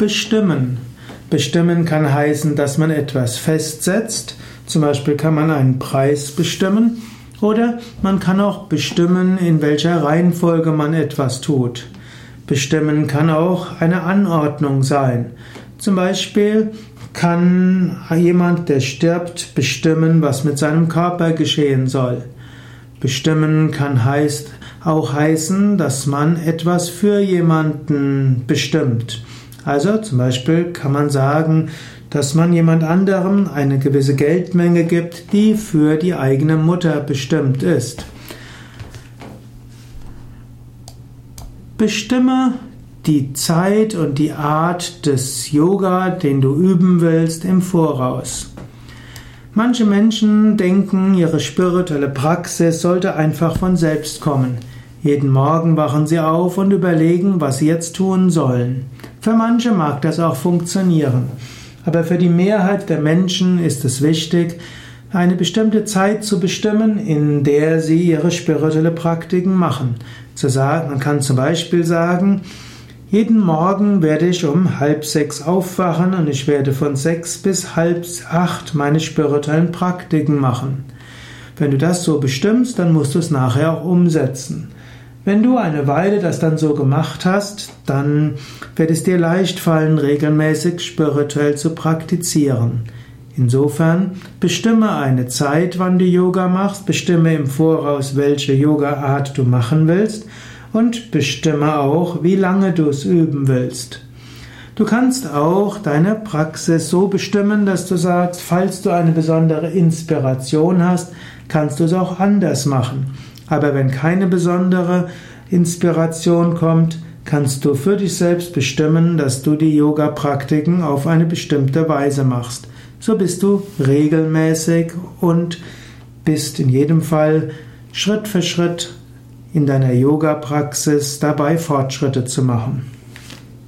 Bestimmen. Bestimmen kann heißen, dass man etwas festsetzt. Zum Beispiel kann man einen Preis bestimmen oder man kann auch bestimmen, in welcher Reihenfolge man etwas tut. Bestimmen kann auch eine Anordnung sein. Zum Beispiel kann jemand, der stirbt, bestimmen, was mit seinem Körper geschehen soll. Bestimmen kann heißt, auch heißen, dass man etwas für jemanden bestimmt. Also zum Beispiel kann man sagen, dass man jemand anderem eine gewisse Geldmenge gibt, die für die eigene Mutter bestimmt ist. Bestimme die Zeit und die Art des Yoga, den du üben willst, im Voraus. Manche Menschen denken, ihre spirituelle Praxis sollte einfach von selbst kommen. Jeden Morgen wachen sie auf und überlegen, was sie jetzt tun sollen. Für manche mag das auch funktionieren. Aber für die Mehrheit der Menschen ist es wichtig, eine bestimmte Zeit zu bestimmen, in der sie ihre spirituelle Praktiken machen. Zu sagen, man kann zum Beispiel sagen, jeden Morgen werde ich um halb sechs aufwachen und ich werde von sechs bis halb acht meine spirituellen Praktiken machen. Wenn du das so bestimmst, dann musst du es nachher auch umsetzen. Wenn du eine Weile das dann so gemacht hast, dann wird es dir leicht fallen, regelmäßig spirituell zu praktizieren. Insofern bestimme eine Zeit, wann du Yoga machst, bestimme im Voraus, welche Yoga-Art du machen willst und bestimme auch, wie lange du es üben willst. Du kannst auch deine Praxis so bestimmen, dass du sagst, falls du eine besondere Inspiration hast, kannst du es auch anders machen. Aber wenn keine besondere Inspiration kommt, kannst du für dich selbst bestimmen, dass du die Yoga-Praktiken auf eine bestimmte Weise machst. So bist du regelmäßig und bist in jedem Fall Schritt für Schritt in deiner Yoga-Praxis dabei, Fortschritte zu machen.